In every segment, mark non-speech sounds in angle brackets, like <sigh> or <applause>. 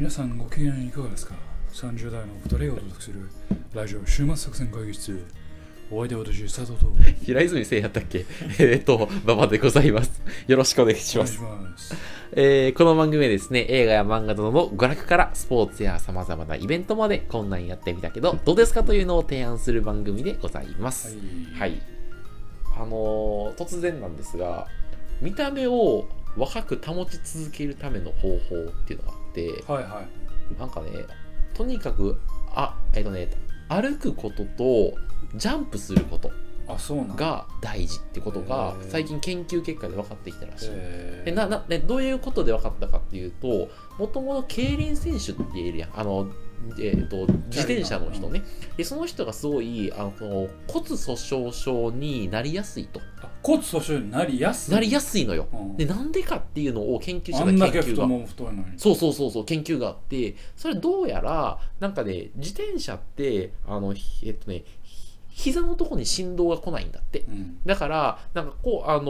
皆さんご機嫌いかがですか ?30 代のお二人がお届けするラジオ週末作戦会議室お相手は私、佐藤とお <laughs> 平泉聖やったっけ？<laughs> えーっと、馬場でございます。よろしくお願いします。ます。えーこの番組はですね、映画や漫画などの娯楽からスポーツや様々なイベントまでこんなんやってみたけど、どうですかというのを提案する番組でございます。ははい。あのー突然なんですが、見た目を若く保ち続けるための方法っていうのがはいはなんかね、とにかく、あ、えっ、とね、歩くことと、ジャンプすること。が大事ってことが最近研究結果で分かってきたらしい。えでななね、どういうことで分かったかっていうともともと競輪選手っているやんあの、えー、と自転車の人ね、でその人がすごいあの骨粗鬆症になりやすいと。骨粗鬆になりやすい。なりやすいのよ。うん。でなんでかっていうのを研究してあんだけた研究が太もも太いのに。そうそうそうそう研究があってそれどうやらなんかね自転車ってあのひえっとねひ膝のとこに振動が来ないんだってうん。だから、なんかこう、あの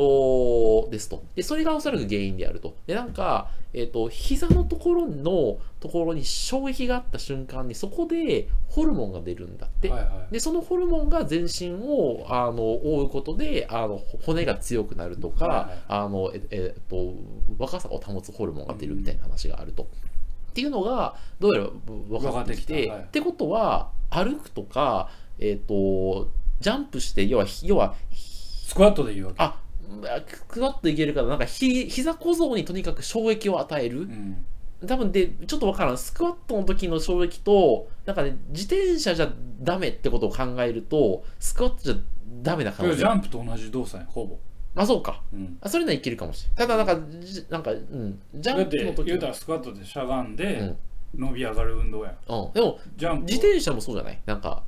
ーですと。で、それがおそらく原因であると。で、なんか、えっ、と、膝のところのところに衝撃があった瞬間に、そこでホルモンが出るんだって。はいはい。で、そのホルモンが全身を、あの、覆うことで、あの、骨が強くなるとか、はいはいあの、ええっと、若さを保つホルモンが出るみたいな話があると。っていうのが、どうやら分かってきて、きたはいってことは、歩くとか、えっ、と、ジャンプして、要は、要は、スクワットでいいわけ。あ、スクワットいけるから、なんかひ、膝小僧にとにかく衝撃を与えるう。ん。多分で、ちょっとわからん。スクワットの時の衝撃と、なんかね、自転車じゃダメってことを考えると、スクワットじゃダメな可能性これジャンプと同じ動作や、ほぼ。あ、そうか。うん。あ、それならいけるかもしれない。ただ、なんか、じなんか、うん。ジャだってンプの時言うたらスクワットでしゃがんうでん伸び上がる運動や。うん。でも、ジャンプ。自転車もそうじゃない？なんか、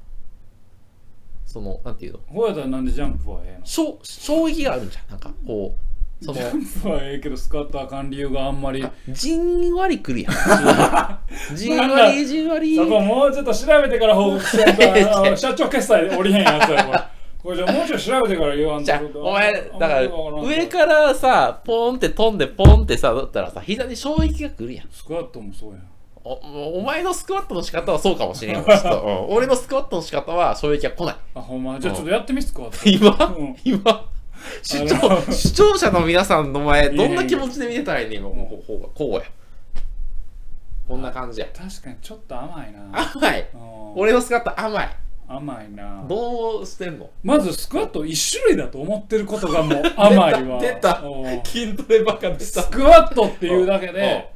その、なんていうの？ほうやったらなんでジャンプはええの？衝衝撃があるんじゃん。なんか、こう、そのジ、ャンプはええけどスクワットはあかん理由があんまり。じんわりくるやん。<laughs> じんわり、じんわり。そこもうちょっと調べてから報告しないと <laughs> 社長決済降りへんやつやこれ。これじゃあもうちょい調べてから言わんと。じゃあ、お前、だから、上からさ、ポンって飛んで、ポンってさ、だったらさ、膝に衝撃が来るやん。スクワットもそうやん。おお前のスクワットの仕方はそうかもしれんわちょっと、<laughs> うん俺のスクワットの仕方は衝撃が来ない。あ、ほんま？じゃあちょっとやってみスクワット。今、うん今、視聴視聴者の皆さんの前、どんな気持ちで見てたらいいねん今、もう、こうこうや。こんな感じや。確かにちょっと甘いな。甘い。うん俺のスクワット甘い。甘いな。どうしてんの？まずスクワット一種類だと思ってることがもう <laughs> 甘いわ。出たうん筋トレばっかでスクワットっていうだけで、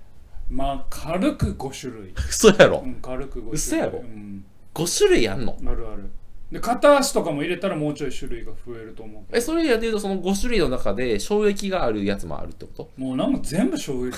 まあ軽く5 <laughs> 種類。嘘やろうん、軽く5種類。嘘やろうん。5種類あんの？あるある。で、片足とかも入れたらもうちょい種類が増えると思うけど。え、それやってるとその5種類の中で衝撃があるやつもあるってこと？もうなんか全部衝撃や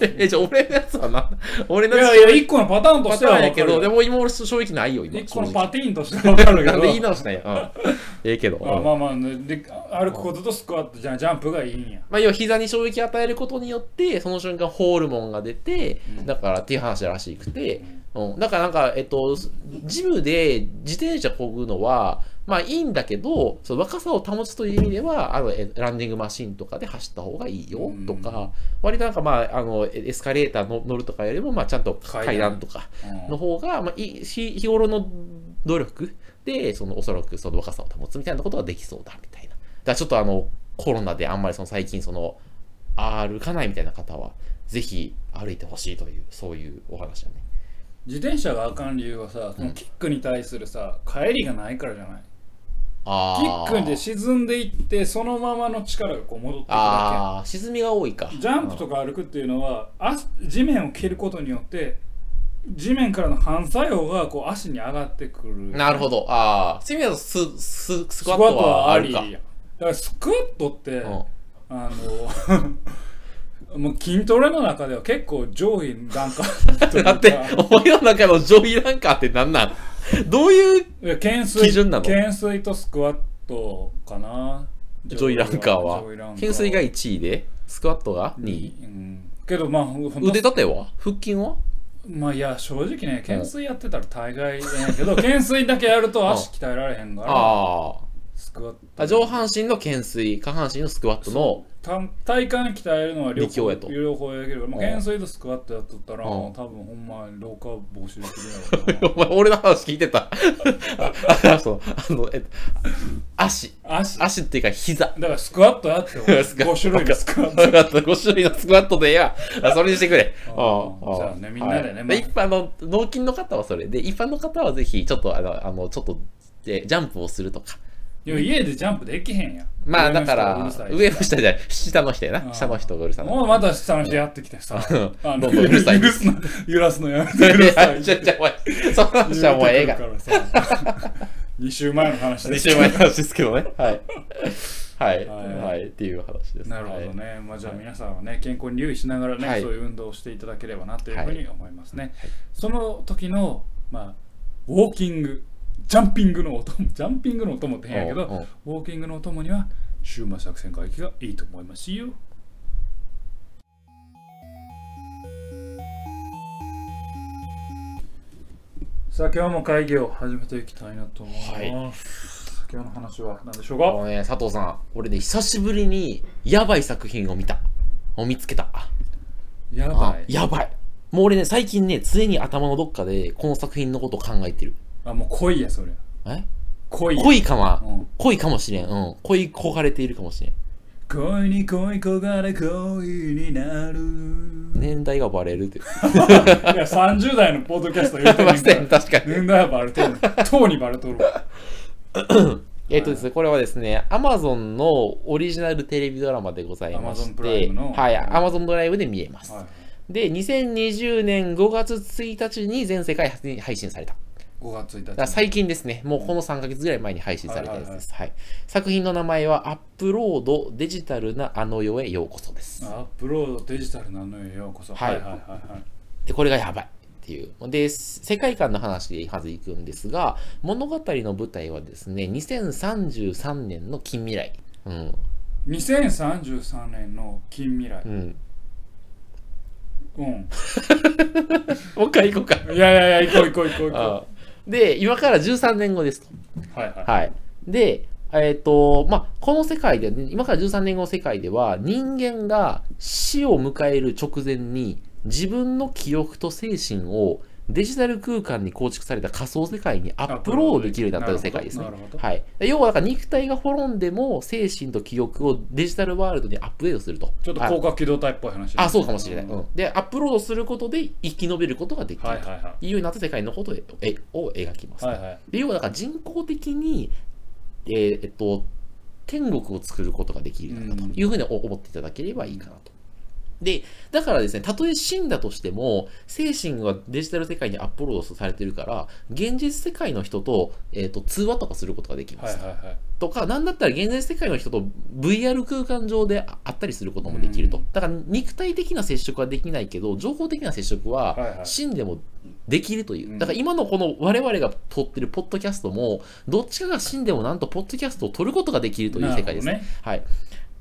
<laughs> え、じゃあ俺のやつはな、<laughs> 俺のな。いやつやいや、一個のパターンとパしては分かるよ。でも今俺衝撃ないよ、今。一個のパティーンとしては分かるけど。<laughs> 言い直したんや。うん。ええけど。うんあまあまあ、ね、で歩くこととスクワットじゃあジャンプがいいんや。まあ、要は膝に衝撃を与えることによって、その瞬間ホルモンが出て、うんだからっていう話らしくて、うん、だからなんか、えっと、ジムで自転車こぐのは、まあいいんだけど、その若さを保つという意味では、あの、えランニングマシンとかで走った方がいいよとか、割となんかまあ、あの、エエスカレーターの乗るとかよりも、まあちゃんと階段とかうんの方が、まあい日頃の努力で、そのおそらくその若さを保つみたいなことができそうだみたいな。だからちょっとあの、コロナであんまりその最近その、歩かないみたいな方は、ぜひ歩いてほしいという、そういうお話だね。自転車があかん理由はさ、そのキックに対するさ、帰りがないからじゃない？あキックで沈んでいって、そのままの力がこう戻っていくだああ、沈みが多いか。け。ジャンプとか歩くっていうのは、足地面を蹴ることによって、地面からの反作用がこう足に上がってくる。なるほど。ああ、そういう意味だとススススクワットははあるか。だからスクワットって、うんあの、<laughs> もう筋トレの中では結構上位段階というか。だって、お前の中の上位ランカーって何なん？どういう基準なの？懸垂とスクワットかな。上位ランカーは？懸垂が1位で、スクワットが2位？うん。けどまあ腕立ては？腹筋は？まあいや正直ね懸垂やってたら大概やねんけど懸垂だけやると足鍛えられへんから。あクワットあ上半身の懸垂下半身のスクワットのた体幹鍛えるのは両方力やと。両方やけど、まあ、うん。懸垂とスクワットやっとったら、うん。多分ほんまに老化防止できるやろうな <laughs> お前俺の話聞いてた。ああそう。あのえっと足。足。足っていうか膝。だからスクワットやって俺 <laughs> スクワット。5種類のスクワット。分かった5種類のスクワットでええや。あそれにしてくれ。じゃあねみんなでね一般の脳筋の方はそれ。で一般の方はぜひちょっとあのあのちょっとえジャンプをするとかいや家でジャンプできへんやん。まあだか上ら上の人じゃない。下の人やうなん。下の人がうるさいもうまた下の人やってきてさ。<laughs> あどんどんうるさい許すの揺らすのやめていくださいやちょちょお前その話はもうええが。言うてくるからさ2週前の話2です。週前の話ですけどね。はい。はい。はい。はい。っていう話です。なるほどね、まあ、じゃあ皆さんはね健康に留意しながらね、はい。そういう運動をしていただければなというふうに思いますね、はいその時の、まあ、ウォーキングジャンピングのお供 <laughs> ジャンピングのお供って変やけど、ウォーキングのお供には週末作戦会議がいいと思いますよ。さあ今日も会議を始めていきたいなと思います、はい。今日の話は何でしょうか？ね佐藤さん俺ね久しぶりにやばい作品を見た。を見つけた。やばい。あやばい。もう俺ね最近ね常に頭のどっかでこの作品のことを考えてるあもう恋やそれ。え？恋や。恋かな、うん。恋かもしれん。うん。恋焦がれているかもしれん。恋に恋焦がれ恋になる、年代がバレるって。<laughs> いや30代のポッドキャスト言うてんねんませんから確かに。年代はバレとる。とうにバレとるわ。<coughs> えっとですね、これはですね、Amazon のオリジナルテレビドラマでございまし Amazon プライて、ムの。はい、Amazon ドライブで見えます。はいで、2020年5月1日に全世界に配信された。5月1日最近ですね、もうこの3ヶ月ぐらい前に配信されたやつです。はい作品の名前は、アップロードデジタルなあの世へようこそです。アップロードデジタルなのよようこそはいはいはいはいはいで、これがやばいっていう。で、世界観の話でまず行くんですが、物語の舞台はですね、2033年の近未来。うん。2033年の近未来うん。うん <laughs> もう一回行こうか。いやいやいや行こう行こう行こう行こあで、今から13年後ですと。うはいはいはい。で、えっ、と、まあ、この世界で、今から13年後の世界では、人間が死を迎える直前に、自分の記憶と精神をデジタル空間に構築された仮想世界にアップロードできるようになった世界ですねはい。で要は、だから肉体が滅んでも、精神と記憶をデジタルワールドにアップデートすると。ちょっとはい広角機動隊っぽい話あ、そうかもしれない。ううんん。で、アップロードすることで生き延びることができるとはいうようになった世界のことを描きます。いはいはいで要はだから人工的に、えーえっと、天国を作ることができるんだというふうに思っていただければいいかなと。で、だからですね、たとえ死んだとしても、精神がデジタル世界にアップロードされてるから、現実世界の人と,、えー、と通話とかすることができます。はいはいはいとか、なんだったら現実世界の人と VR 空間上で会ったりすることもできると。うんだから肉体的な接触はできないけど、情報的な接触は死んでもできるというう。んだから今のこの我々が撮ってるポッドキャストも、どっちかが死んでもなんとポッドキャストを撮ることができるという世界ですね。なるほはい。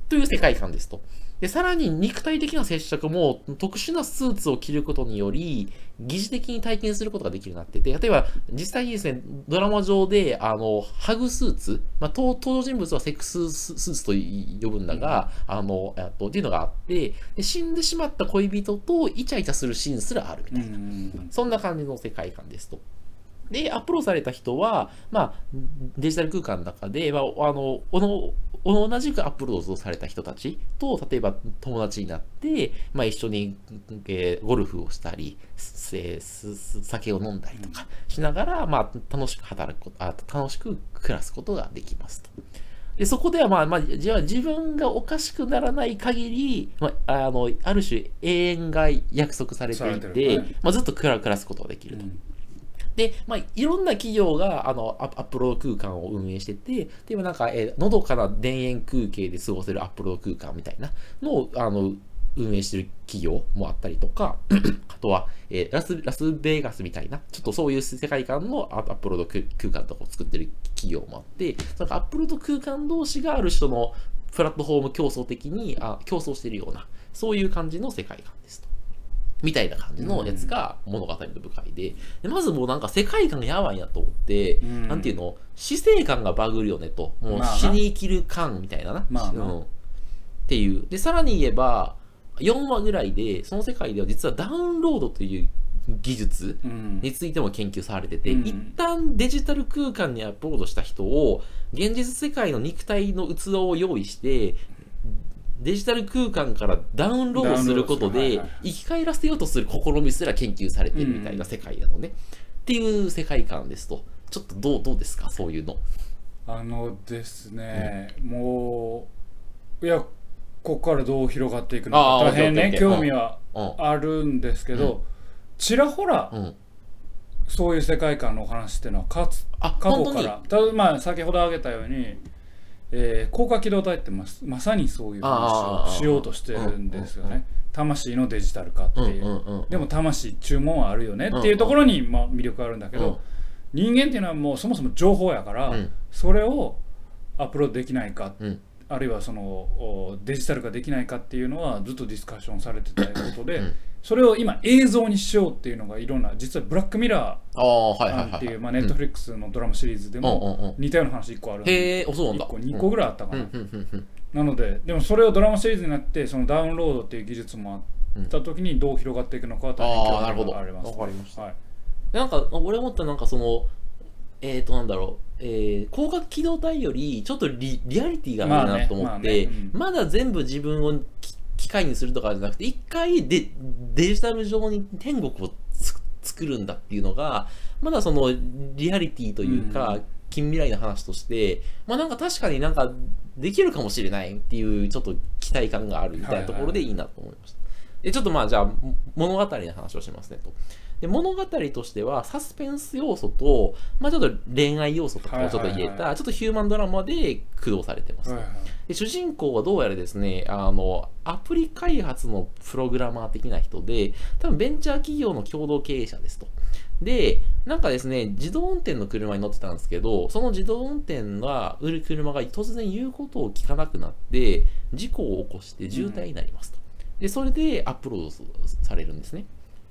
という世界観ですと。で、さらに肉体的な接触も特殊なスーツを着ることにより、疑似的に体験することができるようになってて、例えば実際にですね、ドラマ上で、あの、ハグスーツ、まあ、登登場人物はセックススーツと呼ぶんだが、あの、えっと、っていうのがあってで、死んでしまった恋人とイチャイチャするシーンすらあるみたいな。うんうんそんな感じの世界観ですと。で、アップロードされた人は、まあ、デジタル空間の中で、まあ、あの、おの、同じくアップロードされた人たちと、例えば友達になって、まあ、一緒に、えーゴルフをしたり、すえー酒を飲んだりとかしながら、まあ、楽しく働くことあ、楽しく暮らすことができますと。でそこでは、まあ、まあ、じゃあ自分がおかしくならない限り、まあ、あの、ある種永遠が約束されていてて、まあ、ずっと暮ら暮らすことができると。うんで、まあ、いろんな企業があのアップロード空間を運営してて、でもなんか、えーのどかな田園風景で過ごせるアップロード空間みたいなのをあの運営してる企業もあったりとか、<clears throat> あとは、えーラスラスベガスみたいな、ちょっとそういう世界観のアップロード空間とかを作ってる企業もあって、なんかアップロード空間同士がある人のプラットフォーム競争的にあ競争してるような、そういう感じの世界観です。みたいな感じのやつが物語の舞台で。でまずもうなんか世界観やばいなと思って、うん。なんていうの？死生観がバグるよねと。もう死に生きる感みたいな。な,、まあ。なうん。っていう。でさらに言えば4話ぐらいでその世界では実はダウンロードという技術うん。についても研究されてて、うん。一旦デジタル空間にアップロードした人を現実世界の肉体の器を用意してデジタル空間からダウンロードすることで生き返らせようとする試みすら研究されてるみたいな世界なのね、っていう世界観ですと。ちょっとどうどうですか？そういうの。あのですね、もういやここからどう広がっていくのか。大変ね興味はうん。あるんですけど、ちらほらうん。そういう世界観のお話っていうのはかつあ過去から。ただまあ先ほど挙げたように、えー、高架機動隊ってままさにそういう話をしようとしてるんですよね。魂のデジタル化ってう。んいうでも魂注文はあるよねっていうところに、まあ、魅力あるんだけど、人間っていうのはもうそもそも情報やから、うん。それをアップロードできないか、うんあるいはそのおデジタル化できないかっていうのはずっとディスカッションされてたことで、うん。それを今映像にしようっていうのがいろんな実はブラックミラーはいはいなんていうまあネットフリックスのドラマシリーズでもうん。似たような話1個あるんでへえそうなんだ。1個2個ぐらいあったかな、なのででもそれをドラマシリーズになってそのダウンロードっていう技術もあった時にどう広がっていくのかは大変興味あーなるほどがあります、わかりました。はい。なんか、俺思ったなんかその、えっ、と、なんだろう、えー、光学機動隊より、ちょっとリリアリティがあるなと思って、まだ全部自分をき機械にするとかじゃなくて、一回デデジタル上に天国をつ作るんだっていうのが、まだそのリアリティというか、うん近未来の話として、まあなんか確かになんかできるかもしれないっていうちょっと期待感があるみたいなところでいいなと思いました。で、ちょっとまあじゃあ物語の話をしますねと。で物語としてはサスペンス要素と、まあ、ちょっと恋愛要素とかをちょっと入れたちょっとヒューマンドラマで駆動されてます、はいはい。で主人公はどうやらですねあのアプリ開発のプログラマー的な人で多分ベンチャー企業の共同経営者ですと。でなんかですね自動運転の車に乗ってたんですけどその自動運転が売る車が突然言うことを聞かなくなって事故を起こして渋滞になりますと、でそれでアップロードされるんですね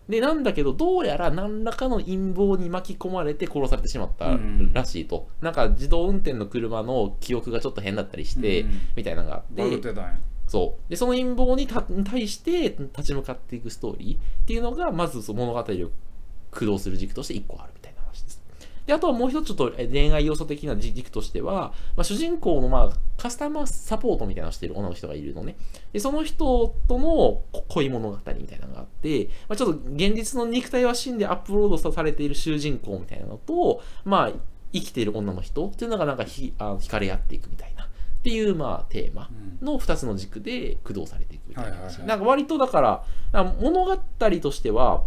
でなんだけどどうやら何らかの陰謀に巻き込まれて殺されてしまったらしいと、なんか自動運転の車の記憶がちょっと変だったりして、うんみたいなのがあって。ってそう。でその陰謀にた対して立ち向かっていくストーリーっていうのがまずその物語を駆動する軸として1個あるみたいな話です。であとはもう一つちょっとえ恋愛要素的な軸としては、まあ、主人公のまあカスタマーサポートみたいなのをしている女の人がいるのね。でその人とのこ恋物語みたいなのがあって、まあ、ちょっと現実の肉体は死んでアップロードされている主人公みたいなのと、まあ、生きている女の人っていうのがなんかひあ惹かれ合っていくみたいな。っていうまあテーマうん。の2つの軸で駆動されていくみたいな。なんか割とだから物語としては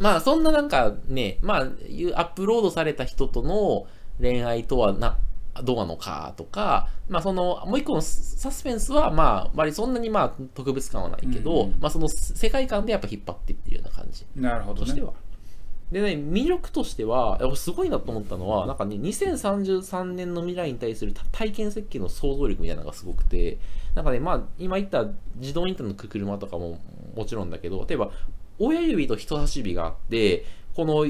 まあそんななんかねまあいうアップロードされた人との恋愛とはなどうなのかとか、まあそのもう一個のサスペンスはまあ割りそんなにまあ特別感はないけど、うんうんまあその世界観でやっぱ引っ張っていってるような感じなるほどねとしては。でね、魅力としては、すごいなと思ったのは、なんかね、2033年の未来に対する体験設計の想像力みたいなのがすごくて、なんかね、まあ、今言った自動運転の車とかももちろんだけど、例えば、親指と人差し指があって、この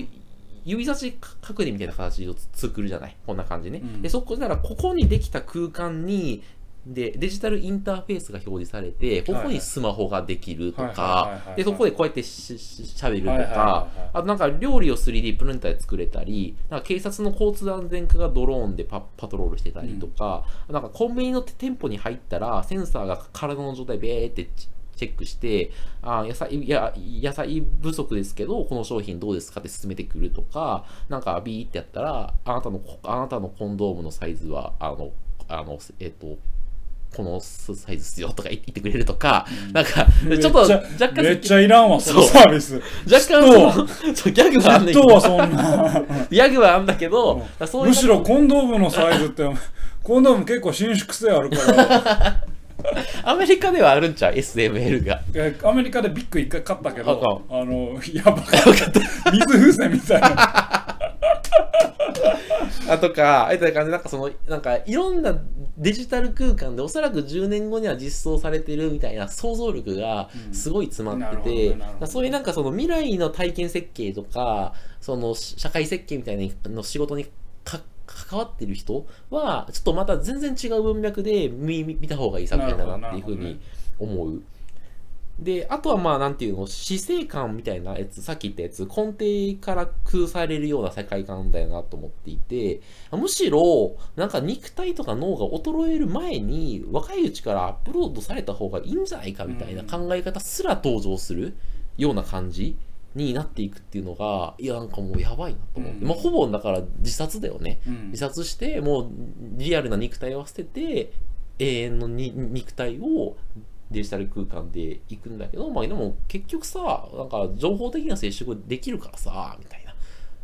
指差し確認みたいな形を作るじゃない？こんな感じね。うん。で、そこなら、ここにできた空間に、で、デジタルインターフェースが表示されて、ここにスマホができるとかで、そこでこうやってしししゃべるとかはい、あとなんか料理を 3D プリンターで作れたり、なんか警察の交通安全課がドローンでパパトロールしてたりとか、なんかコンビニの店舗に入ったら、センサーが体の状態ベーってチチェックして、あ野菜いや野菜不足ですけど、この商品どうですかって進めてくるとか、なんかビーってやったら、あなたのあなたのコンドームのサイズは、あの、あのえっと、このサイズっすよとか言ってくれるとか、なんか、ちょっとめっちゃ若干めっちゃいらんわそのサービス。若干 <laughs> そうギャグはあんねんけど。はそんな。ギャグはあんだけど、<laughs> むしろコンドームのサイズってコンドーム結構伸縮性あるから <laughs> <laughs> アメリカではあるんちゃう ?SML が。アメリカでビッグ一回買ったけあどあのやばかった。水風船みたいな。<laughs> あとか、あいった感じで、なんかその、なんかいろんなデジタル空間でおそらく10年後には実装されてるみたいな想像力がすごい詰まってて、うんそういうなんかその未来の体験設計とか、その社会設計みたいなの仕事にか関わってる人は、ちょっとまた全然違う文脈で見見見た方がいい作品だなっていうふうに思う。で、あとはまあ、なんていうの、死生観みたいなやつ、さっき言ったやつ、根底から崩されるような世界観だよなと思っていて、むしろ、なんか肉体とか脳が衰える前に、若いうちからアップロードされた方がいいんじゃないかみたいな考え方すら登場するような感じになっていくっていうのが、いや、なんかもうやばいなと思って。うんまあ、ほぼだから自殺だよね。うん自殺して、もうリアルな肉体を捨てて、永遠のに肉体をデジタル空間で行くんだけど、まあでも結局さ、なんか情報的な接触できるからさ、みたいな。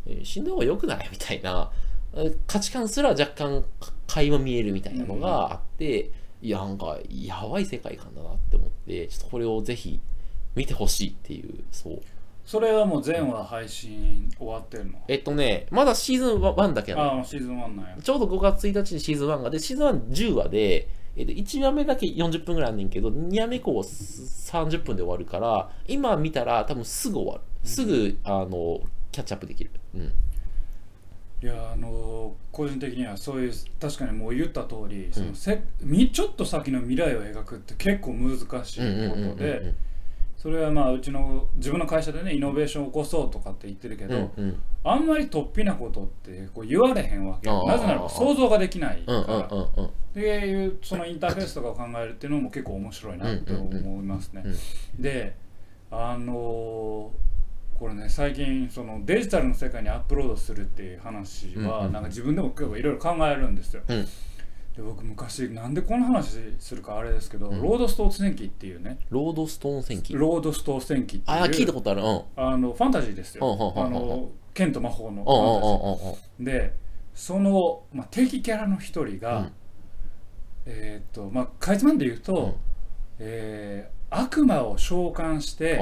えー死んだ方が良くない？みたいな。えー価値観すら若干か垣間見えるみたいなのがあって、いや、なんかやばい世界観だなって思って、ちょっとこれをぜひ見てほしいっていう、そう。それはもう全話配信終わってるの？えっとね、まだシーズン1だけなのああシーズン1なんやちょうど5月1日にシーズン1がで、シーズン1 10話で、えっと、1話目だけ40分ぐらいあんねんけど、2話目以降は30分で終わるから、今見たら多分すぐ終わる。すぐ、あの、キャッチアップできる。うん。いやあの個人的にはそういう確かにもう言った通り、そのせみちょっと先の未来を描くって結構難しいうんうんうんうんことでそれはまあうちの自分の会社でねイノベーションを起こそうとかって言ってるけど、うんうん。あんまり突飛なことってこう言われへんわけなぜならば想像ができないから、っていうそのインターフェースとかを考えるっていうのも結構面白いなって思いますね。であのこれね最近そのデジタルの世界にアップロードするっていう話はなんか自分でも結構いろいろ考えるんですよ。うんで僕昔なんでこの話するかあれですけど、うん。ロードストー戦記っていうね。ロードストーン戦記？ロードストー戦記っていうああ、聞いたことある。うん。あのファンタジーですよ。うんうんうんうんあの剣と魔法のうんうんファンタジー。うんうんうん。でその、まあ、敵キャラの一人が、うん。えーっとまあかいつまんで言うと、うん。えー悪魔を召喚して、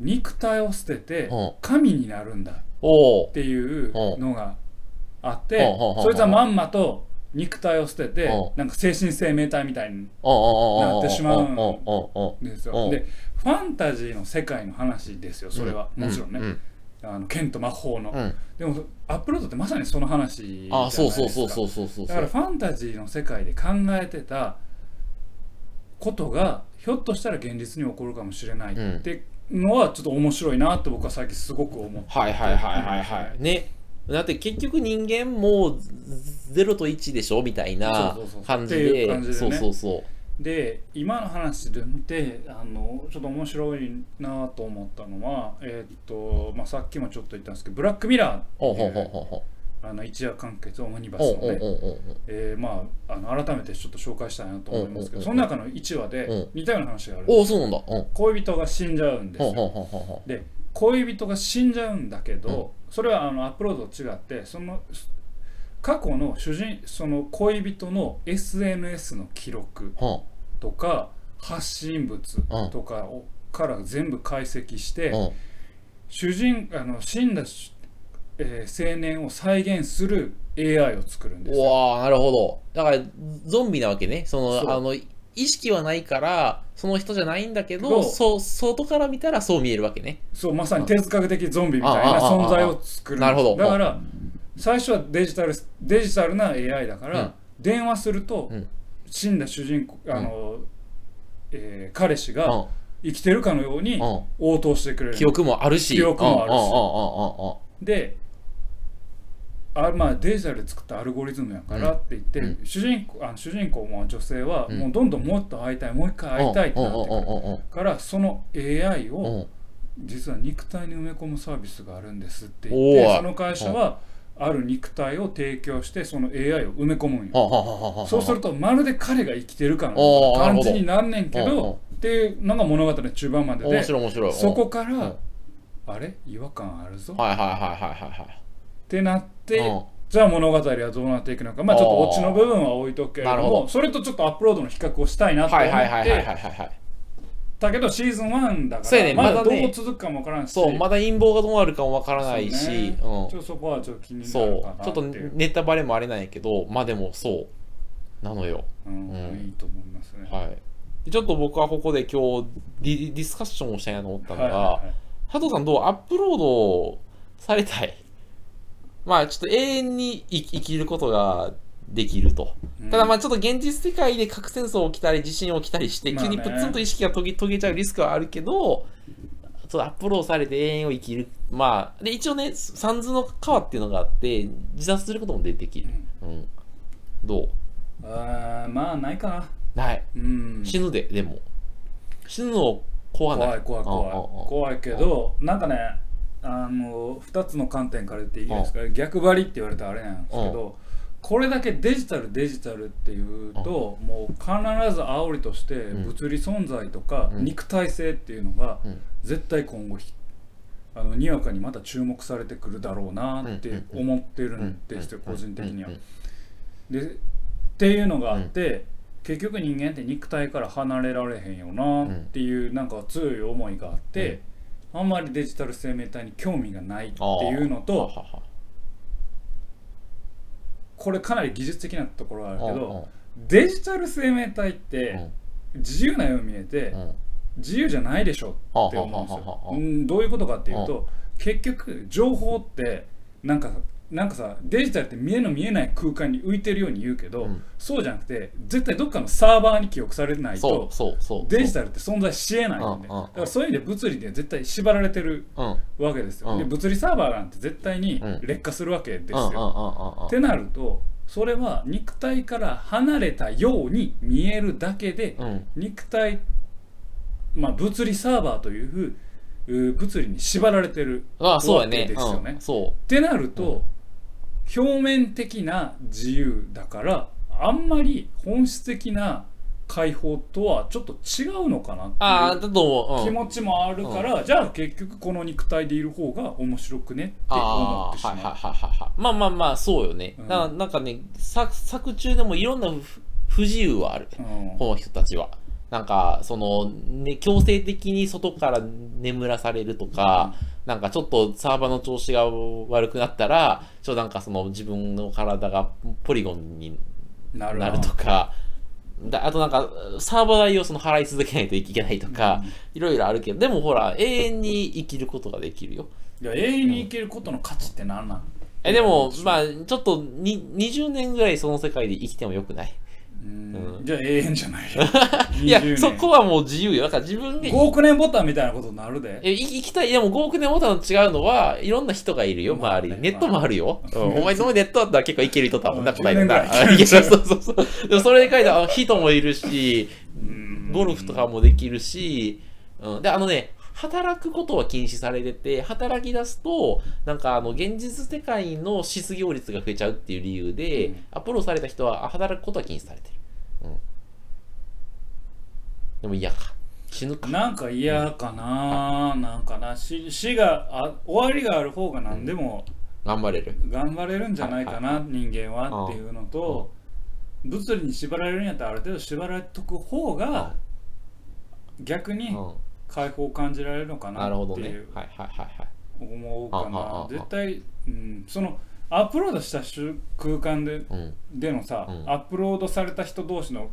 うん。肉体を捨ててうん。神になるんだっていうのがあってうんうん。そいつはまんまと肉体を捨ててうん。なんか精神生命体みたいになってしまうんですうん。よでファンタジーの世界の話ですよそれは。もちろんね。うん。あの剣と魔法の。うん。でもアップロードってまさにその話じゃないあですか。そうそうそうそうそうそうだからファンタジーの世界で考えてたことがひょっとしたら現実に起こるかもしれないってのはちょっと面白いなって僕は最近すごく思って。はいはいはいはいはい。ねだって結局人間も0と1でしょみたいな感じで。そうそうそう。で今の話で見てあのちょっと面白いなと思ったのは、えーっとまあ、さっきもちょっと言ったんですけど「ブラックミラー」っていうあの一夜完結オムニバスのねえーまあ、あの改めてちょっと紹介したいなと思いますけど、その中の1話でうん。似たような話があるんですおおそうなん恋人が死んじゃうんですよ。で恋人が死んじゃうんだけど、それはあのアップロードと違ってその過去の主人その恋人の SNS の記録ほとか発信物とかをから全部解析して、主人あの死んだし、えー青年を再現する AI を作るんです。わーなるほど。だからゾンビなわけね。そのあの意識はないからその人じゃないんだけどそう外から見たらそう見えるわけね。そうまさに哲学的ゾンビみたいな存在を作るなるほど。だから最初はデジタルデジタルな AI だから、うん。電話すると、うん。死んだ主人公あの、えー彼氏うがん。生きてるかのようにうん。応答してくれる。記憶もあるし。記憶もあるし。うんうんうんうんうん。であまあ、デジタルで作ったアルゴリズムやからって言って、うん。主人公あ主人公も女性はうん。もうどんどんもっと会いたいもう一回会いたいってなってくからその AI をうん。うん。うん。実は肉体に埋め込むサービスがあるんですって言ってその会社はある肉体を提供してその AI を埋め込むんよ。そうするとまるで彼が生きてるかの感じになんねんけうんうん。どっていうのが物語の中盤まで面でそこかうん。らあれ？違和感あるぞ。っはいはいはいはいはいはいてなってうん。じゃあ物語はどうなっていくのか。まあちょっとオチの部分は置いとくけれどもそれとちょっとアップロードの比較をしたいなと思はいはいはいはいはいってはいはい。たけどシーズン1だかそうやね。らまだどう続くかもわからんし。そうまだ陰謀がどうなるかもわからないし。そうね。うん。ちょっとそこはちょっと気になそうるかなちょっとネタバレもあれなんやけどまあでもそう。なのよ。うん。うん。いいと思いますね。はい。でちょっと僕はここで今日ディディスカッションをしたいなと思ったのが、はいはいはい。佐藤さんどう？アップロードされたい？まあちょっと永遠に生きることができると。うんただまあちょっと現実世界で核戦争起きたり地震起きたりして急にプツンと意識が途切れちゃうリスクはあるけど、ちょっとアップロードされて永遠を生きる。まあ、で一応ね、三途の川っていうのがあって、自殺することも出てきる。うん。どう？あーまあないかなない。うん死ぬで、でも。死ぬの怖ない。怖い怖い怖い怖いけどなんかねあの2つの観点から言っていいですか？逆張りって言われたらあれなんですけどこれだけデジタルデジタルっていうともう必ず煽りとしてうん。物理存在とかうん。肉体性っていうのがうん。絶対今後ひあのにわかにまた注目されてくるだろうなって思ってるんですよ個人的には。うん。でっていうのがあって、結局人間って肉体から離れられへんよなっていうなんか強い思いがあって、あんまりデジタル生命体に興味がないっていうのはとこれかなり技術的なところはあるけうんどデジタル生命体って自由なように見えて自由じゃないでしょって思うんですよ。うんどういうことかっていうと結局情報ってなんかなんかさデジタルって見えの見えない空間に浮いてるように言うけど、うん。そうじゃなくて絶対どっかのサーバーに記憶されないそうとそうそう。デジタルって存在しえないんで、だからそういう意味で物理で絶対縛られてる。わけですよ、うん。で物理サーバーなんて絶対にうん。劣化するわけですよ、ってなるとそれは肉体から離れたように見えるだけで、うん。肉体、まあ、物理サーバーというう物理に縛られてるああ、そうやね。わけですよね。うんそってなると、表面的な自由だからあんまり本質的な解放とはちょっと違うのかなう。ああ、って。いう気うん。持ちもあるから、じゃあ結局この肉体でいる方が面白くねって思ってしまう。まあまあまあ、そうよね。うんだからなんかね、作作中でもいろんな不不自由はある。うんこの人たちは。なんか、その、ね、強制的に外から眠らされるとか、なんかちょっとサーバーの調子が悪くなったら、ちょっとなんかその自分の体がポリゴンになるとか、だあとなんか、サーバー代をその払い続けないといけないとか、いろいろあるけど、でもほら、永遠に生きることができるよ。いや永遠に生きることの価値って何なん？え、でも、まあ、ちょっとに20年ぐらいその世界で生きてもよくないうんじゃあ永遠じゃないよ <laughs> いや20、年そこはもう自由よ。だから自分が5億年ボタンみたいなことになるでえ、い生きたい。でも5億年ボタンと違うのは、いろんな人がいるよ、まあね周りに。ネットもあるよ。まあうんお前、そのネットだったら結構いける人多分な、うん答えて10年ぐらいあいやそうそうそう。でもそれに書いてある人もいるし、うんゴルフとかもできるし、うん。で、あのね、働くことは禁止されてて、働き出すと、なんかあの、現実世界の失業率が増えちゃうっていう理由で、うんアプローされた人はあ働くことは禁止されてる。うん。でも嫌か。死ぬか。なんか嫌かななんかな死死があ終わりがある方が何でも頑張れる。頑張れるんじゃないかな、はい人間はっていうのと、物理に縛られるんやったらある程度縛られとく方が逆にうん。解放を感じられるのかなっていう。はいはいはいはい。思うかな。絶対、うん、そのアップロードした瞬空間でうん。でのさ、うん。アップロードされた人同士の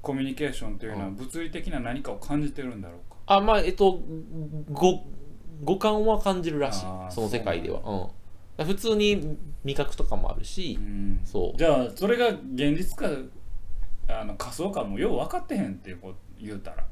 コミュニケーションというのはうん。物理的な何かを感じてるんだろうか、あ、まあ、えっと、ご、五感は感じるらしい。その世界では。うん。普通に味覚とかもあるしう、ん。そう。じゃあそれが現実かあの仮想かも。よう分かってへんっていうこと言うたら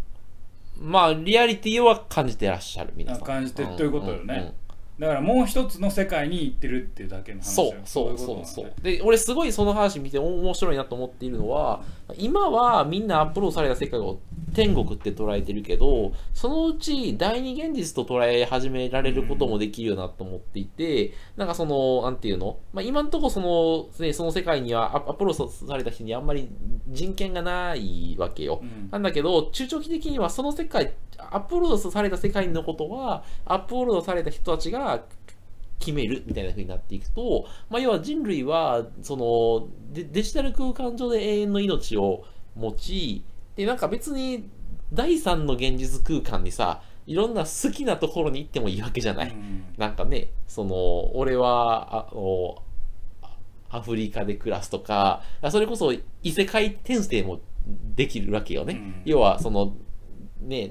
まあ、リアリティは感じてらっしゃる、皆さん。あ感じてるということよね。んんん。だからもう一つの世界に行ってるっていうだけの話よ。そうそういそうそう。で俺すごいその話見て面白いなと思っているのは今はみんなアップロードされた世界を天国って捉えてるけどそのうち第二現実と捉え始められることもできるよなと思っていて、なんかそのなんていうの、まあ、今のところその,、ね、その世界にはアアップロードされた人にあんまり人権がないわけよ、うん。なんだけど、中長期的にはその世界、アップロードされた世界のことは、アップロードされた人たちが決めるみたいな風になっていくと、まあ、要は人類は、そのデ、デジタル空間上で永遠の命を持ち、で、なんか別に第三の現実空間にさいろんな好きなところに行ってもいいわけじゃない、うん。なんかねその俺はあのアフリカで暮らすとかそれこそ異世界転生もできるわけよね、うん。要はそのね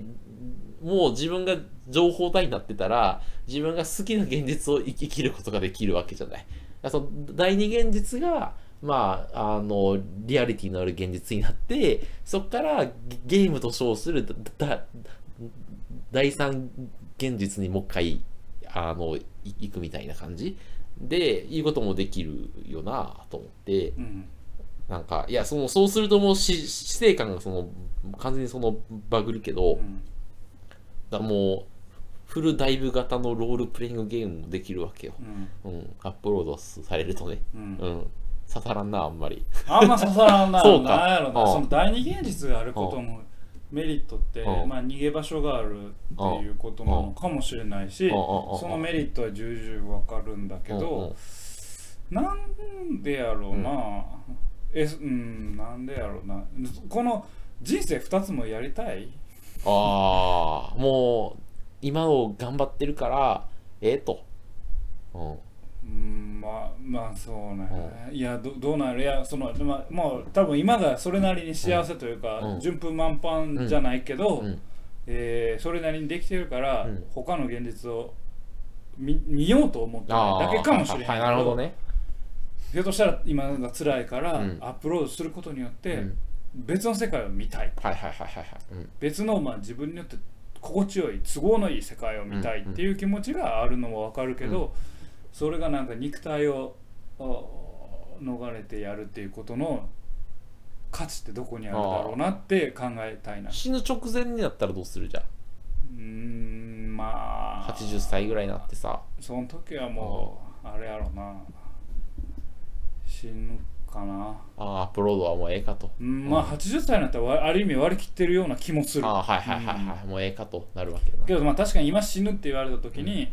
もう自分が情報体になってたら自分が好きな現実を生きることができるわけじゃない。その第二現実がまあ、あのリアリティのある現実になってそこからゲゲームと称する第三現実にもう一回あのい行くみたいな感じ。でいうこともできるよなと思って。うんなんかいやそのそうするともうし死生観がその完全にそのバグるけど、うんだもうフルダイブ型のロールプレイングゲームもできるわけよ、うん。うん、アップロードされるとね、ううんん、刺さらんなあんまり。あんま刺さらんな。そうか。なんやろな。うん。その第二現実があることのメリットって、うん。まあ、逃げ場所があるっていうことなのかもしれないし、うん。うん。うん。そのメリットは重々わかるんだけうん。うん。ど、なんでやろうな、えうんなんでやろうな。この人生2つもやりたい？ああもう今を頑張ってるからええと、うん、うんまあまあそうね、いやどどうなる？いやそのまあもう多分今がそれなりに幸せというか、うん。順風満帆じゃないけど、うん。えーそれなりにできてるから、うん。他の現実を見見ようと思ってだけかもしれないけど、はいはいなるほどね。ひょっとしたら今が辛いから、うん。アップロードすることによって、うん。別の世界を見たい。はいはいはいはい別の、まあ、自分によって心地よい都合のいい世界を見たいっていう気持ちがあるのもわかるけど、うそれがなんか肉体をあ逃れてやるっていうことの価値ってどこにあるだろうなって考えたいな。う死ぬ直前になったらどうするじゃん？ーんまあ。80歳ぐらいになってさ。その時はもうあれやろな。死ぬかな。ああアップロードはもうええかと。うんまあ80歳になったらわある意味割り切ってるような気もする。ああはいはいはいはい、もうええかとなるわけだな。けどまあ確かに今死ぬって言われた時に、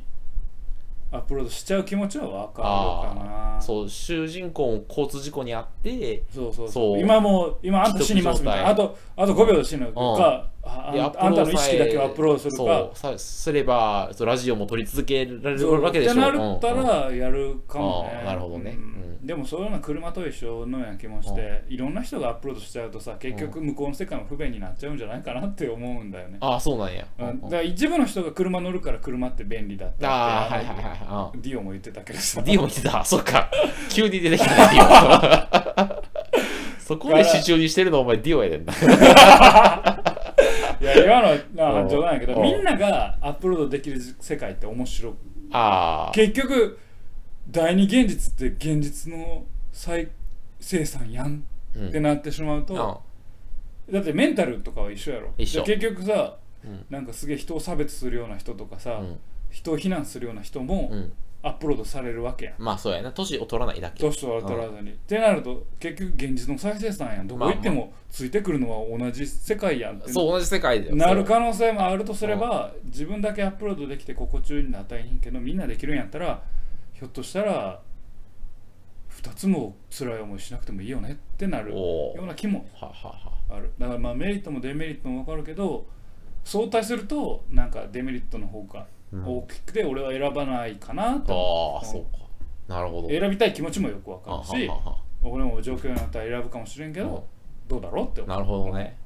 アップロードしちゃう気持ちは分かるかな。そう主人公も交通事故にあってそうそうそう。今もう今あんた死にますみたいな。あ既とあと5秒で死ぬか、あであんあんたの意識だけをアップロードするか。そうさすればそうラジオも撮り続けられるわけでしょ。ってなったうん。うん。らやるかもね、あーなるほどね。うんうんでもそういうのは車と一緒のような気もして、いろんな人がアップロードしちゃうとさ結局向こうの世界も不便になっちゃうんじゃないかなって思うんだよね、ああそうなんや、うん。うんうん。だから一部の人が車乗るから車って便利だったってああはいはいはいはディオも言ってたけどさ。いディオン来た。そっか。<laughs> 急に出てきたディオ。ン <laughs> そこで支柱にしてるのお前ディオンやでんな。<laughs> いや今のなうん。冗談やけどうん。みんながアップロードできる世界って面白い。ああ結局第二現実って現実の再生産やんうん。ってなってしまうと、あだってメンタルとかは一緒やろ。結局さ、うん。なんかすげえ人を差別するような人とかさ、うん。人を非難するような人もうん。アップロードされるわけやん。まあそうやな。年を取らないだけ。年を取らずに、ってなると結局現実の再生産やん。どこ行ってもついてくるのは同じ世界やんそう同じ世界でなる可能性もあるとすれば自分だけアップロードできて心地よいになったらいいんけどみんなできるんやったらひょっとしたら2つも辛い思いしなくてもいいよねってなるような気もははは。ある。だからまあメリットもデメリットも分かるけど相対するとなんかデメリットの方がうん。大きくて俺は選ばないかなとああそうか。なるほど。選びたい気持ちもよく分かはるし俺も状況になったら選ぶかもしれんけどどうだろうって思う。なるほどね。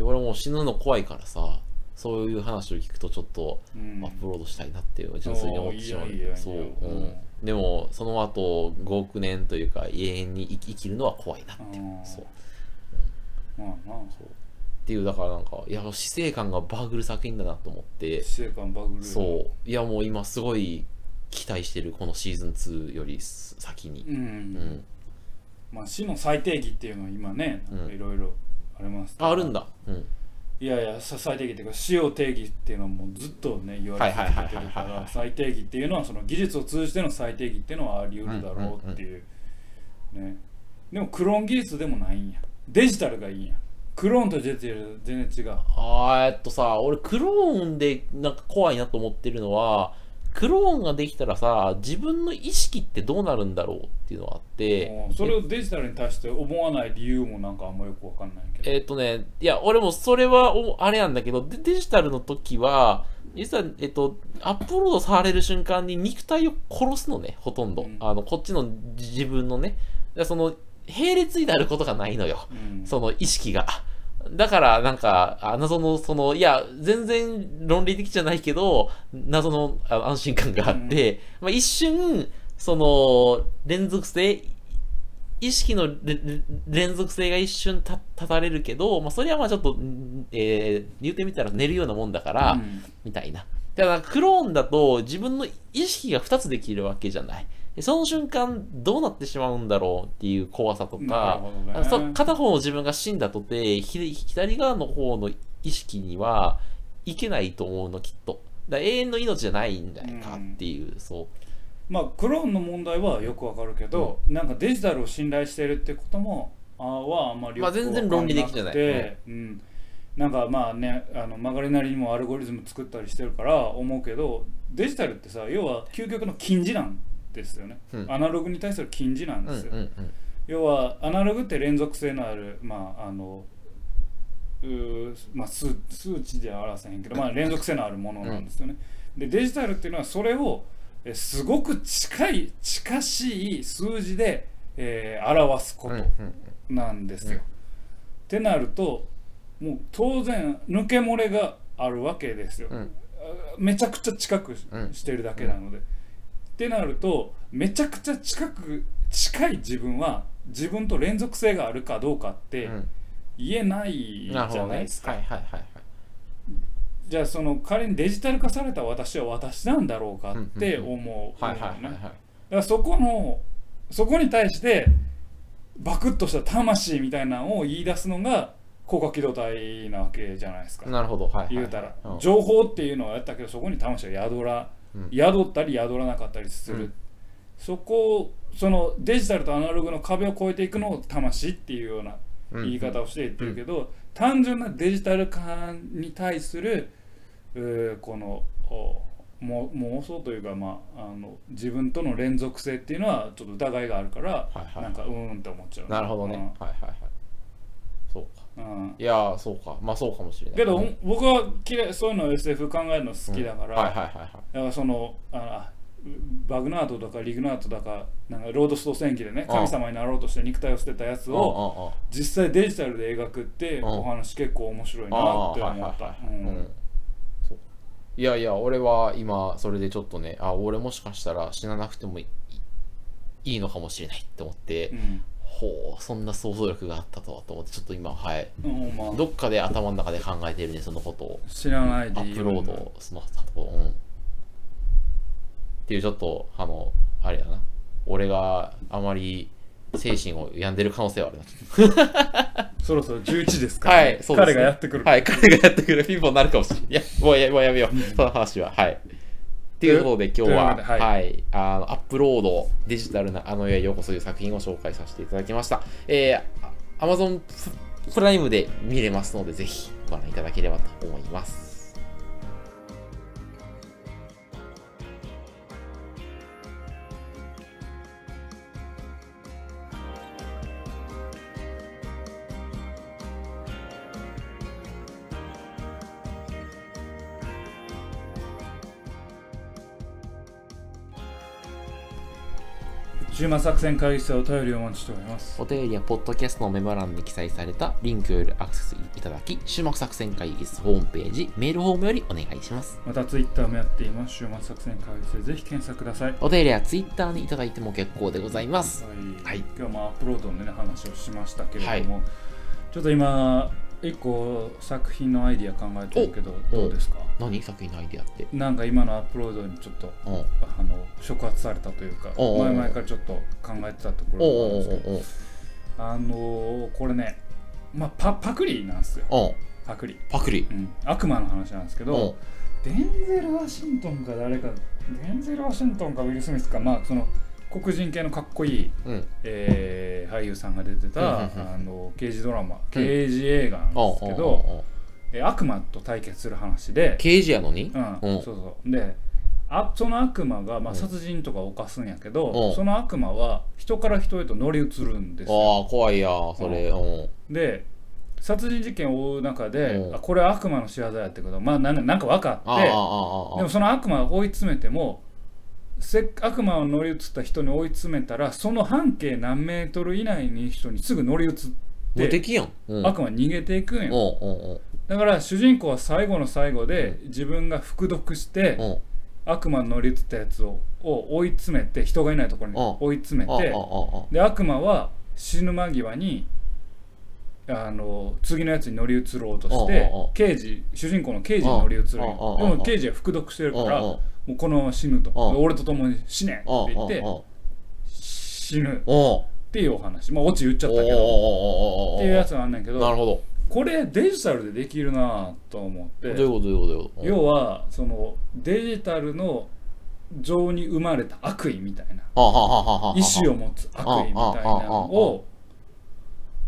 俺もう死ぬの怖いからさそういう話を聞くとちょっとうん。アップロードしたいなっていう純粋に思ってしまう。おーいいよいいよそう、うん、でもその後5億年というか永遠に生き生きるのは怖いなっていう。うんそう。まあまあっていうだからなんかいや死生観がバグる作品だなと思って。死生観バグるそう。いやもう今すごい期待してるこのシーズン2より先に。うん、うん。まあ死の最定義っていうのは今ねいろいろありますあるんだ。うんいやいやさ最定義っていうか死を定義っていうのはもうずっとね言われ続けてるから最定義っていうのはその技術を通じての最定義っていうのはあり得るだろうっていう。ね。でもクローン技術でもないんや。デジタルがいいんやクローンとデジタル全然違う。あーえっとさ俺クローンでなんか怖いなと思ってるのはクローンができたらさ自分の意識ってどうなるんだろうっていうのがあってうんそれをデジタルに対して思わない理由もなんかあんまよくわかんないけど。えっ、とねいや俺もそれはおあれなんだけどデデジタルの時は実は、えっと、アップロードされる瞬間に肉体を殺すのねほとんど、うん。あのこっちの自分のね。その並列になることがないのよ。うん。その意識が。だから、なんか、あ謎の、その、いや、全然論理的じゃないけど、謎のあ安心感があって、まあ、一瞬、その、連続性、意識の連続性が一瞬た立たれるけど、まあ、それはまあちょっと、んえー言うてみたら寝るようなもんだから、うんみたいな。だから、クローンだと自分の意識が2つできるわけじゃない。でその瞬間、どうなってしまうんだろうっていう怖さとか、ね。そ片方の自分が死んだとて、ひ左側の方の意識にはいけないと思うの、きっと。だ永遠の命じゃないんじゃないかっていう、そう。まあクローンの問題はよくわかるけど、なんかデジタルを信頼してるってこともあはあんまりよくまあ全然論理的じゃない。わかんなくてうん、なんかまあねあの曲がりなりにもアルゴリズム作ったりしてるから思うけどデジタルってさ要は究極の近似なんですよね、うんアナログに対する近似なんうんですよ、うんうん。要はアナログって連続性のあるまああのまあ、数数値では表せへんけど、まあ、連続性のあるものなんですよね。でデジタルっていうのはそれをえすごく近い近しい数字で、えー表すこうんうとんなんですよ。うんってなるともう当然抜け漏れがあるわけですよ。うんめちゃくちゃ近くしてるだけなので。ってなるとめちゃくちゃ近く近い自分は自分と連続性があるかどうかってうん言えないじ。ゃないですか。じゃあその仮にデジタル化された私は私なんだろうかって思うだかはい。らそこのそこに対してバクッとした魂みたいなのを言い出すのが高架機動隊なわけじゃないですか。なるほど。はいはいはい。言うたらうん情報っていうのはやったけどそこに魂が宿ら、うん宿ったり宿らなかったりする、うん。そこをそのデジタルとアナログの壁を越えていくのを魂っていうようなうん。言い方をして言ってるけど、単純なデジタル化に対するこの妄想というか、まあ、あの自分との連続性っていうのはちょっと疑いがあるから、はいはい。なんかうーんって思っちゃう。なるほどね。はいはいはい。そう。か。うん。うんいやー、そうか。まあそうかもしれない。けど、うん僕は嫌いそういうの SF 考えるの好きだから、はいはいはいはい。だからそのあバグナートとかリグナートとかなんかロードスト戦記でねうん。神様になろうとして肉体を捨てたやつを実際デジタルで描くってうん。お話結構面白いなってはいはい思った。はい。うん。そう。いやいや俺は今それでちょっとねあ俺もしかしたら死ななくてもいいいいのかもしれないって思って、うんほうそんな想像力があったとはと思ってちょっと今はい。うんまあ。どっかで頭の中で考えてるねそのことを。知らないでアップロードそのこと。を、うん、っていうちょっとあのあれやな。俺があまり精神を病んでる可能性はあるな。<laughs> そろそろ11ですか。ら、はい、そうですね。彼がやってくる、はい、彼がやってくる。ピンポンになるかもしれない。いや、もうやもうやめよう、その話は。はい。っていうことで今日は、はいはい、あのアップロード、デジタルなあの世へようこそという作品を紹介させていただきました。えー、あ Amazon ププライムで見れますので、ぜひご覧いただければと思います。週末作戦会議室はお便りをお待ちしております。お便りは、ポッドキャストのメモ欄に記載されたリンクよりアクセスいただき、終幕作戦会議室ホームページ、メールフォームよりお願いします。またツイッターもやっています。週末作戦会議室でぜひ検索ください。お便りは Twitter にいただいても結構でございます。はい、はい。今日もアップロードの、ね、話をしましたけれども、ちょっと今一個作品のアイディア考えてるけどおどうですか？何作品のアイディアって？なんか今のアップロードにちょっとうん。あの触発されたというか前々からちょっと考えてたところおうがあるんですけどあのーこれね、まあ、パパクリなんですよ。パクリ、パクリ。うん、悪魔の話なんですけおどう。デンゼル・ワシントンか誰かデンゼル・ワシントンかウィル・スミスかまあその黒人系のかっこいい、うん。えー俳優さんが出てた、あの刑事ドラマ刑事映画なんですけど、えー悪魔と対決する話で、刑事やのに？うんうん。そうそう。であその悪魔が、まあ、うん。殺人とかを犯すんやけど、うん。その悪魔は人から人へと乗り移るんですよ。ああ怖いやそれ。うん。で殺人事件を追う中で、うん。あこれは悪魔の仕業やってこと。まあなんなんか分かってでもその悪魔を追い詰めてもせ悪魔を乗り移った人に追い詰めたらその半径何メートル以内に人にすぐ乗り移って無敵やん。うん。悪魔は逃げていくんうんよう。んだから主人公は最後の最後で自分が服毒して悪魔に乗り移ったやつをを追い詰めて人がいないところにうん。追い詰めてあで悪魔は死ぬ間際にあの次のやつに乗り移ろうとして刑事主人公の刑事に乗り移るでも刑事は服毒してるからもうこの死ぬと。うん俺と共に死ねってうん言って死ぬっうんていうお話。まあオチ言っちゃおったけど。っおていうやつがあんねんけどなるほど。これデジタルでできるなと思って。どういうことどういうことどういうこと？要はそのデジタルの上に生まれた悪意みたいな。意志を持つ悪意みたいなのを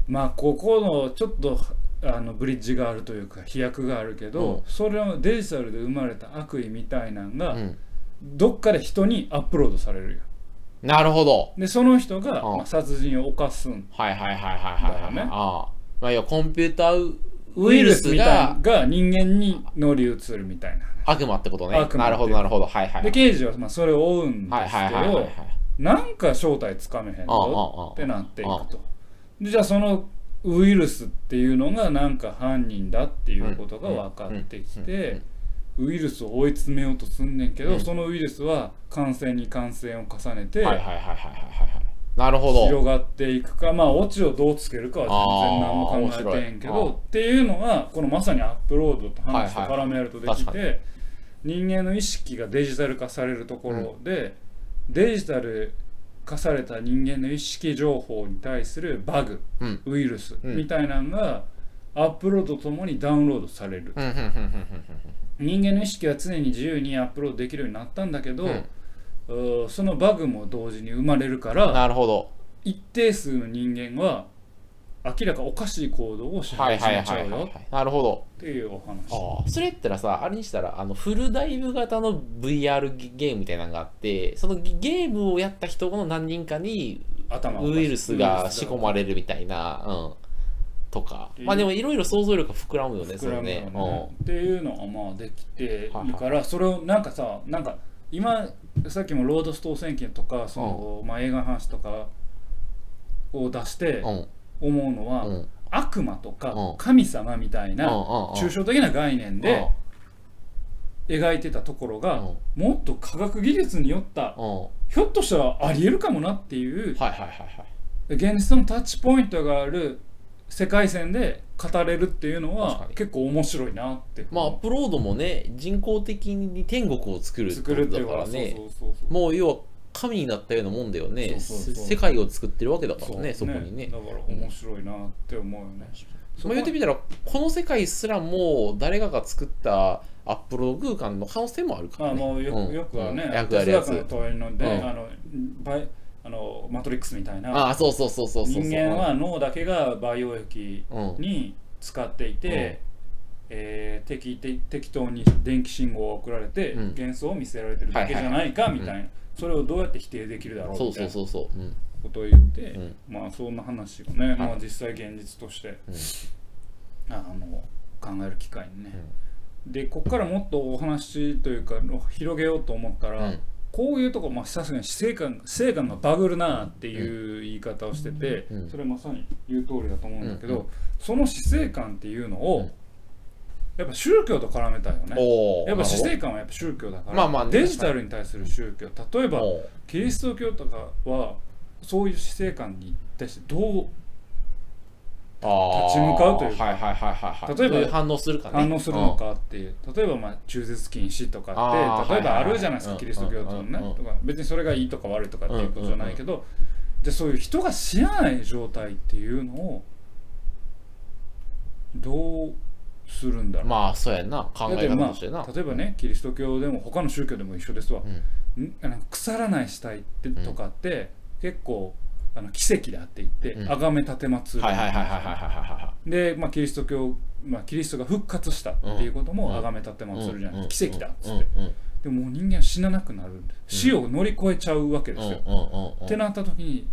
まあここのちょっとあのブリッジがあるというか飛躍があるけうん。どそれをデジタルで生まれた悪意みたいなのがうん。どっかで人にアップロードされるよ。なるほど。でその人がうん。まあ殺人を犯すんはいはいはいはいはいはいねああまあ要はコンピューターウウイルスがのが人間に乗り移るみたいな。悪魔ってことね。なるほどなるほど。はいはいで刑事はまあそれを追うんではいすけはいはいはいはい。どなんか正体つかめへんぞってなっていくと。でじゃあそのウイルスっていうのがなんか犯人だっていうことが分かってきてウイルスを追い詰めようとすんねんけど、うんそのウイルスは感染に感染を重ねてなるほど広がっていくかまあオチをどうつけるかは全然何も考えてへんけどっていうのがこのまさにアップロードと話とはいはい絡めるとでき確かて人間の意識がデジタル化されるところでデジタル化された人間の意識情報に対するバグうん。ウイルスうん。みたいなのがアップロードとともにダウンロードされる。人間の意識は常に自由にアップロードできるようになったんだけど、うん。そのバグも同時に生まれるかうんらなるほど。一定数の人間は明らかおかしい行動をしはいはいはいうはいはい。なるほど。っていうお話。ああそれってらさあれにしたらあのフルダイブ型の VR ゲームみたいなのがあってそのゲームをやった人の何人かにウイルスが仕込まれるみたいな、うん、とか。まあでもいろいろ想像力が膨らむよねそれね。ねっていうのがまあできてはいるからそれをなんかさなんか今さっきもロードストー戦記とかその、まあ、映画の話とかを出してうんうん思うのは、うん。悪魔とかうん。神様みたいな抽象的な概念で描いてたところがうん。もっと科学技術によったひょっとしたらありえるかもなっていう現実のタッチポイントがある世界線で語れるっていうの確は結構面白いなって。まあアップロードもね人工的に天国を作るってことだからね。もう要は神になったようなもんだよね。世界を作ってるわけだからねそこにね。だから面白いなって思うよね、まあ、言ってみたらこの世界すらも誰かが作ったアップロード空間の可能性もあるからね。まあもうよ,、うん。よくはね、うん。役あるやつ。の問いので、うん。あのバイあのマトリックスみたいな。ああそうそうそうそう人間は脳だけが培養液うん。に使っていて、えー適適適当に電気信号が送られて、うん。幻想を見せられてるだけじゃないかみたいな、それをどうやって否定できるだろうそうみたいうなそそうそう、う。ん。ことを言って、うんまあそんな話がね、いまあ、実際現実として、あの考える機会にね、でここからもっとお話というか広げようと思ったら、うん。こういうとこまあさすがに死生観死生観がバグるなっていう言い方をしてて、うん。それまさに言う通りだと思うんだけど、その死生観っていうのを、うんやっぱ宗教と絡めたいよね。おやっぱ死生観はやっぱ宗教だから、まあまあね。デジタルに対する宗教例えばキリスト教とかはそういう死生観に対してどう立ち向かうというかはいはいはいはいはい。例えば反応するかね。反応するのかっていう例えばまあ中絶禁止とかって例えばあるじゃないですかキリスト教徒のねとか別にそれがいいとか悪いとかっていうことじゃないけどじゃあそういう人が知らない状態っていうのをどうするんだろう。まあそうやんな。考え方としてな、あ例えばねキリスト教でも他の宗教でも一緒ですわ。うん。ん腐らない死体ってとかって結構あの奇跡だって言ってうん。崇め立てまつる。で、まあ、キリスト教、まあ、キリストが復活したっていうこともうん崇め立ていまつるじゃないうん奇跡だっつってうんうんでも人間は死ななくなるんで死を乗り越えちゃうわけですよ、うんうんうんうんってなった時に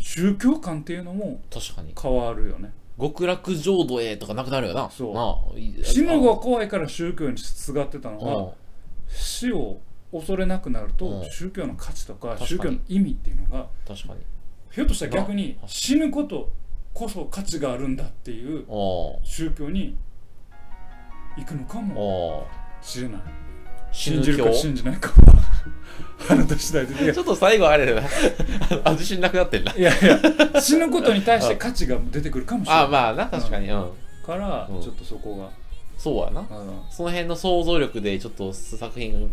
宗教観っていうのも確かに変わるよね極楽浄土へとかなくなるよな。そう。死ぬのが怖いから宗教にすがってたのが死を恐れなくなるとうん。宗教の価値とか宗教の意味っていうのが確かに。ひょっとしたら逆にあ死ぬことこそ価値があるんだっていうお宗教に行くのかもおしれない信じるか教。信じないかあ <laughs> なた次第でちょっと最後あれだな。<laughs> あ自信なくなってんな。いやいや死ぬことに対して価値が出てくるかもしれない。あまあな確かに。うん。からうん。ちょっとそこが。そうやな。あその辺の想像力でちょっと作品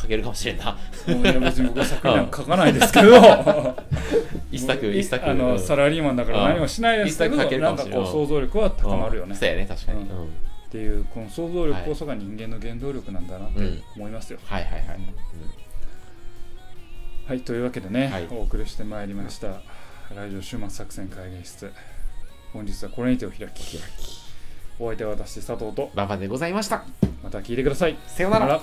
書けるかもしれんな。いや別に僕は作品は書かないですけど。<laughs> 一作一作。あのうんサラリーマンだから何もしないですけど一作書けるなんかこう想像力は高まるよね。うん。そうやね確かに。ううんんっていうこの想像力こそが人間の原動力なんだなってうん思いますよ、はいはいはい。はいというわけでね、はい。お送りしてまいりましたラジオ終末作戦会議室。本日はこれにてお開き。お相手は私佐藤と。ババでございました。また聞いてください。さようなら